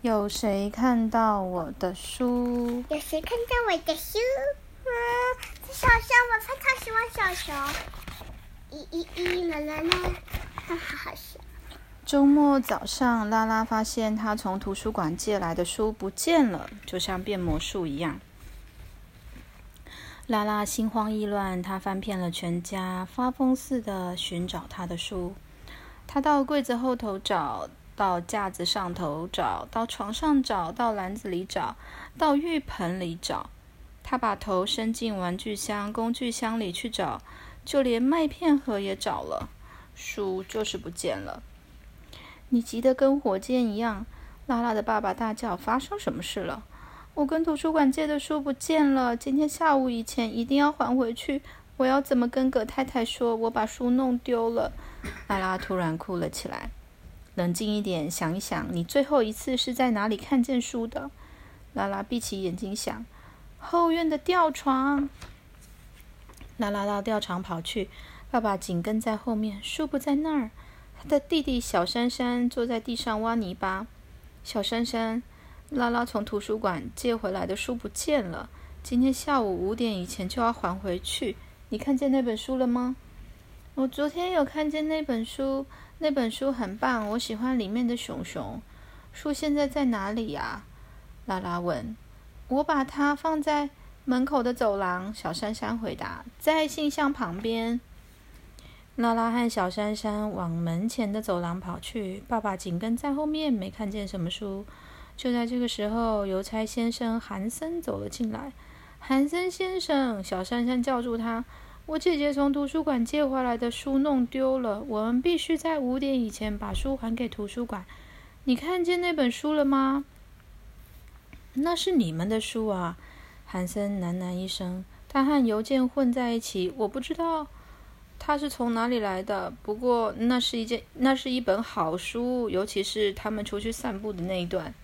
有谁看到我的书？有谁看到我的书？啊，小熊，我非常喜欢小熊。咦咦咦，啦啦啦，哈哈，好笑。周末早上，拉拉发现她从图书馆借来的书不见了，就像变魔术一样。拉拉心慌意乱，她翻遍了全家，发疯似的寻找她的书。她到柜子后头找。到架子上头找，到床上找，到篮子里找，到浴盆里找。他把头伸进玩具箱、工具箱里去找，就连麦片盒也找了，书就是不见了。你急得跟火箭一样！拉拉的爸爸大叫：“发生什么事了？我跟图书馆借的书不见了，今天下午以前一定要还回去。我要怎么跟葛太太说？我把书弄丢了？”拉拉突然哭了起来。冷静一点，想一想，你最后一次是在哪里看见书的？拉拉闭起眼睛想，后院的吊床。拉拉到吊床跑去，爸爸紧跟在后面，书不在那儿。他的弟弟小珊珊坐在地上挖泥巴。小珊珊，拉拉从图书馆借回来的书不见了，今天下午五点以前就要还回去。你看见那本书了吗？我昨天有看见那本书。那本书很棒，我喜欢里面的熊熊。书现在在哪里呀？拉拉问。我把它放在门口的走廊。小珊珊回答。在信箱旁边。拉拉和小珊珊往门前的走廊跑去，爸爸紧跟在后面，没看见什么书。就在这个时候，邮差先生韩森走了进来。韩森先生，小珊珊叫住他。我姐姐从图书馆借回来的书弄丢了，我们必须在五点以前把书还给图书馆。你看见那本书了吗？那是你们的书啊，韩森喃喃一声。他和邮件混在一起，我不知道他是从哪里来的。不过那是一件，那是一本好书，尤其是他们出去散步的那一段。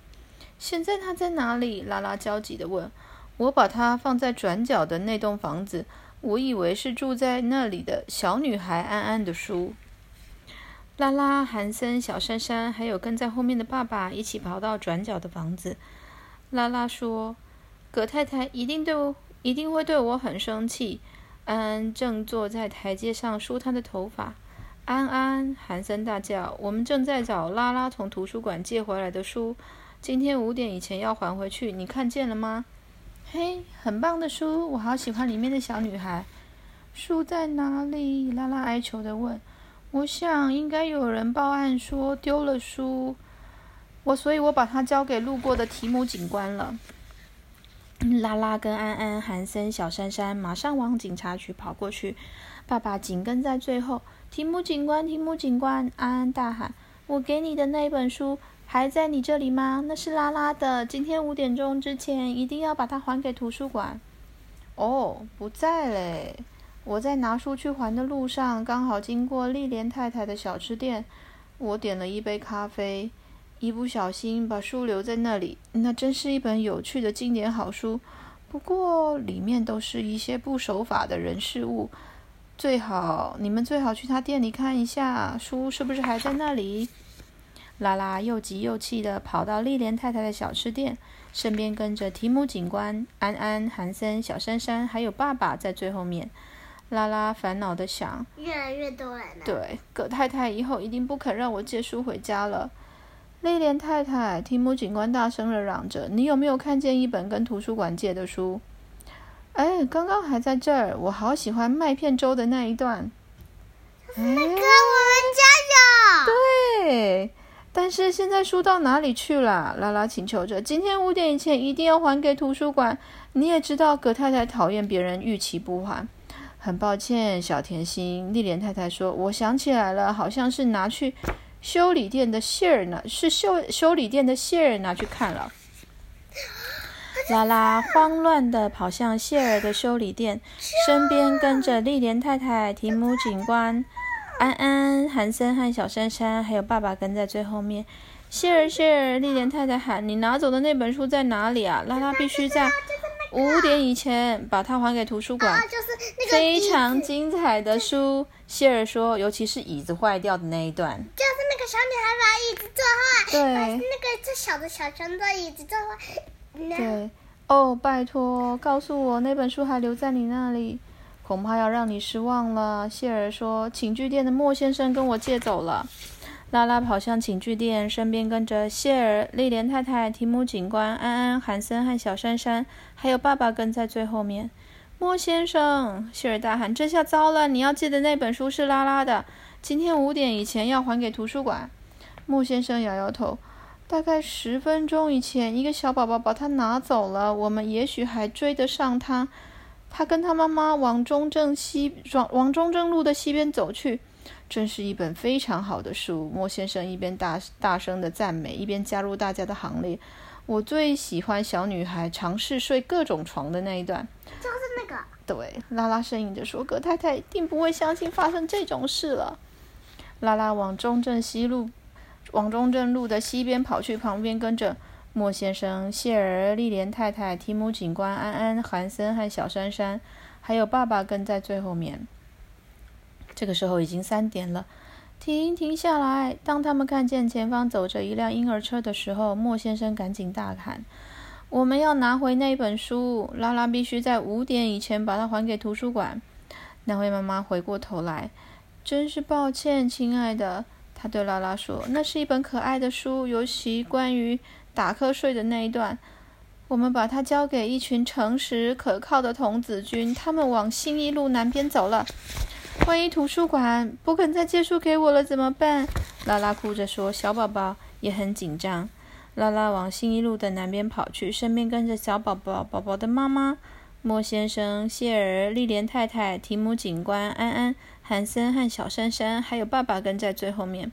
现在他在哪里？拉拉焦急地问。我把它放在转角的那栋房子。我以为是住在那里的小女孩安安的书。拉拉、韩森、小珊珊，还有跟在后面的爸爸一起跑到转角的房子。拉拉说：“葛太太一定对我，一定会对我很生气。”安安正坐在台阶上梳她的头发。安安，韩森大叫：“我们正在找拉拉从图书馆借回来的书，今天五点以前要还回去，你看见了吗？”嘿，很棒的书，我好喜欢里面的小女孩。书在哪里？拉拉哀求的问。我想应该有人报案说丢了书，我所以，我把它交给路过的提姆警官了。拉拉跟安安、韩森、小珊珊马上往警察局跑过去，爸爸紧跟在最后。提姆警官，提姆警官，安安大喊：“我给你的那本书。”还在你这里吗？那是拉拉的。今天五点钟之前一定要把它还给图书馆。哦，不在嘞。我在拿书去还的路上，刚好经过丽莲太太的小吃店。我点了一杯咖啡，一不小心把书留在那里。那真是一本有趣的经典好书，不过里面都是一些不守法的人事物。最好你们最好去他店里看一下，书是不是还在那里？拉拉又急又气地跑到丽莲太太的小吃店，身边跟着提姆警官、安安、韩森、小珊珊，还有爸爸在最后面。拉拉烦恼地想：越来越多人了。对，葛太太以后一定不肯让我借书回家了。丽莲太太，提姆警官大声地嚷着：“你有没有看见一本跟图书馆借的书？”哎，刚刚还在这儿，我好喜欢麦片粥的那一段。那个我们家有。对。但是现在书到哪里去了？拉拉请求着。今天五点以前一定要还给图书馆。你也知道，葛太太讨厌别人逾期不还。很抱歉，小甜心。丽莲太太说：“我想起来了，好像是拿去修理店的谢尔呢，是修修理店的谢尔拿去看了。”拉拉慌乱地跑向谢尔的修理店，身边跟着丽莲太太、提姆警官。安安、韩森和小珊珊，还有爸爸跟在最后面。谢尔，谢尔，丽莲太太喊：“你拿走的那本书在哪里啊？”拉拉必须在五点以前把它还给图书馆。非常精彩的书，谢尔说，尤其是椅子坏掉的那一段。就是那个小女孩把椅子坐坏，对把那个最小的小熊的椅子坐坏。对，哦，拜托，告诉我那本书还留在你那里，恐怕要让你失望了。谢尔说：“寝具店的莫先生跟我借走了。”拉拉跑向寝具店，身边跟着谢尔、莉莲太太、提姆警官、安安、韩森和小珊珊，还有爸爸跟在最后面。莫先生，谢尔大喊：“这下糟了！你要借的那本书是拉拉的，今天五点以前要还给图书馆。”莫先生摇摇头。大概十分钟以前，一个小宝宝把它拿走了。我们也许还追得上他。他跟他妈妈往中正西往往中正路的西边走去。真是一本非常好的书。莫先生一边大大声的赞美，一边加入大家的行列。我最喜欢小女孩尝试睡各种床的那一段。就是那个。对，拉拉呻吟着说：“葛太太一定不会相信发生这种事了。”拉拉往中正西路。往中正路的西边跑去，旁边跟着莫先生、谢儿、丽莲太太、提姆警官、安安、韩森和小珊珊，还有爸爸跟在最后面。这个时候已经三点了，停，停下来！当他们看见前方走着一辆婴儿车的时候，莫先生赶紧大喊：“我们要拿回那本书！拉拉必须在五点以前把它还给图书馆。”那位妈妈回过头来：“真是抱歉，亲爱的。”她对拉拉说：“那是一本可爱的书，尤其关于打瞌睡的那一段。我们把它交给一群诚实可靠的童子军，他们往新一路南边走了。万一图书馆不肯再借书给我了怎么办？”拉拉哭着说：“小宝宝也很紧张。”拉拉往新一路的南边跑去，身边跟着小宝宝、宝宝的妈妈、莫先生、谢尔、丽莲太太、提姆警官、安安。韩森和小珊珊还有爸爸跟在最后面。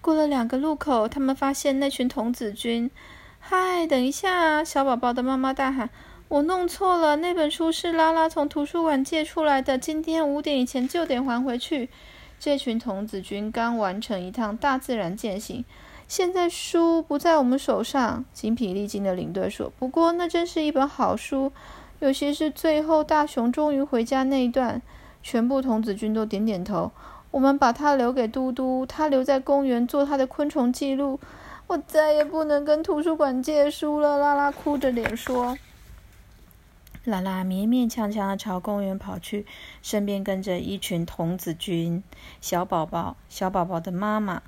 过了两个路口，他们发现那群童子军。嗨，等一下！小宝宝的妈妈大喊：“我弄错了，那本书是拉拉从图书馆借出来的，今天五点以前就得还回去。”这群童子军刚完成一趟大自然践行，现在书不在我们手上。精疲力尽的领队说：“不过那真是一本好书，尤其是最后大熊终于回家那一段。”全部童子军都点点头。我们把它留给嘟嘟，他留在公园做他的昆虫记录。我再也不能跟图书馆借书了。拉拉哭着脸说。拉拉勉勉强强的朝公园跑去，身边跟着一群童子军。小宝宝、小宝宝的妈妈、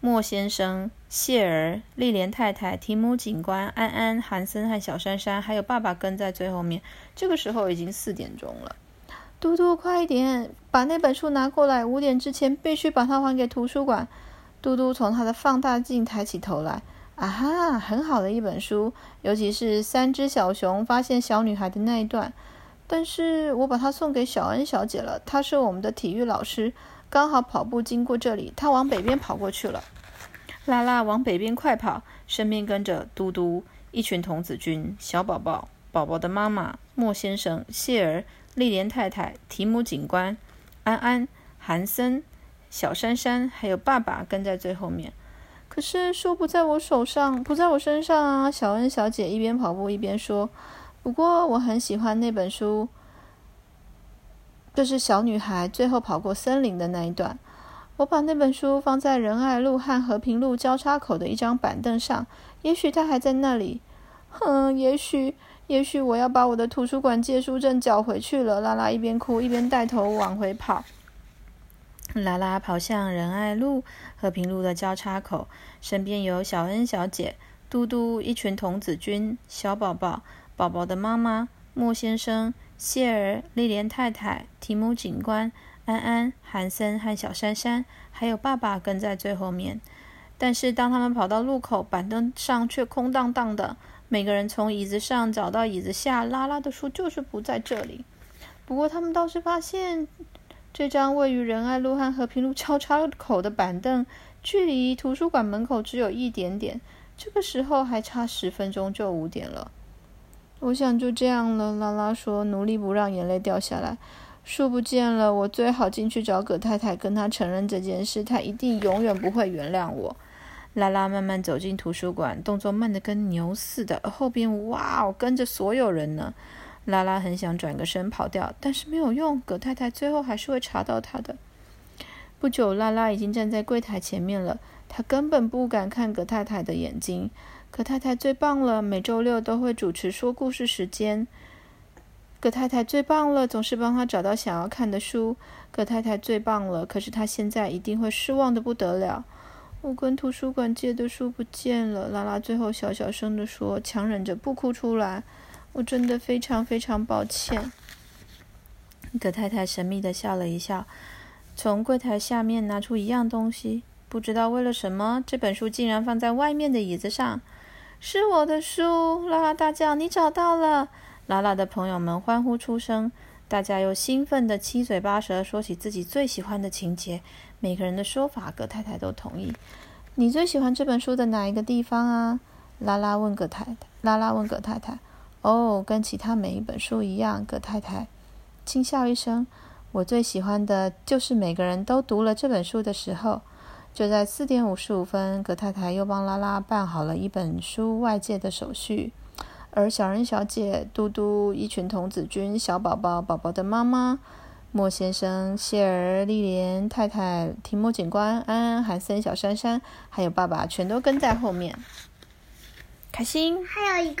莫先生、谢儿、丽莲太太、提姆警官、安安、韩森和小珊珊，还有爸爸跟在最后面。这个时候已经四点钟了。嘟嘟，快一点，把那本书拿过来！五点之前必须把它还给图书馆。嘟嘟从他的放大镜抬起头来，啊哈，很好的一本书，尤其是三只小熊发现小女孩的那一段。但是我把它送给小恩小姐了，她是我们的体育老师，刚好跑步经过这里，她往北边跑过去了。拉拉往北边快跑，身边跟着嘟嘟一群童子军，小宝宝、宝宝的妈妈、莫先生、谢儿。丽莲太太、提姆警官、安安、韩森、小珊珊，还有爸爸跟在最后面。可是书不在我手上，不在我身上啊！小恩小姐一边跑步一边说：“不过我很喜欢那本书，这是小女孩最后跑过森林的那一段。我把那本书放在仁爱路和和平路交叉口的一张板凳上，也许它还在那里。哼，也许。”也许我要把我的图书馆借书证缴回去了。拉拉一边哭一边带头往回跑。拉拉跑向仁爱路、和平路的交叉口，身边有小恩小姐、嘟嘟一群童子军、小宝宝、宝宝的妈妈、莫先生、谢儿、丽莲太太、提姆警官、安安、韩森和小珊珊，还有爸爸跟在最后面。但是当他们跑到路口，板凳上却空荡荡的。每个人从椅子上找到椅子下，拉拉的书就是不在这里。不过他们倒是发现，这张位于仁爱路和和平路交叉口的板凳，距离图书馆门口只有一点点。这个时候还差十分钟就五点了。我想就这样了，拉拉说，努力不让眼泪掉下来。书不见了，我最好进去找葛太太，跟她承认这件事。她一定永远不会原谅我。拉拉慢慢走进图书馆，动作慢得跟牛似的。后边哇哦，跟着所有人呢。拉拉很想转个身跑掉，但是没有用。葛太太最后还是会查到他的。不久，拉拉已经站在柜台前面了。她根本不敢看葛太太的眼睛。葛太太最棒了，每周六都会主持说故事时间。葛太太最棒了，总是帮她找到想要看的书。葛太太最棒了，可是她现在一定会失望的不得了。我跟图书馆借的书不见了。拉拉最后小小声的说，强忍着不哭出来。我真的非常非常抱歉。葛太太神秘的笑了一笑。从柜台下面拿出一样东西，不知道为了什么，这本书竟然放在外面的椅子上。是我的书！拉拉大叫：“你找到了！”拉拉的朋友们欢呼出声，大家又兴奋的七嘴八舌说起自己最喜欢的情节。每个人的说法，葛太太都同意。你最喜欢这本书的哪一个地方啊？拉拉问葛太太。拉拉问葛太太：“哦，跟其他每一本书一样。”葛太太轻笑一声。我最喜欢的就是每个人都读了这本书的时候。就在四点五十五分，葛太太又帮拉拉办好了一本书外借的手续。而小人、小姐、嘟嘟、一群童子军、小宝宝、宝宝的妈妈、莫先生、谢儿、丽莲太太、提莫警官、安安、韩森、小珊珊，还有爸爸，全都跟在后面。开心。还有一个。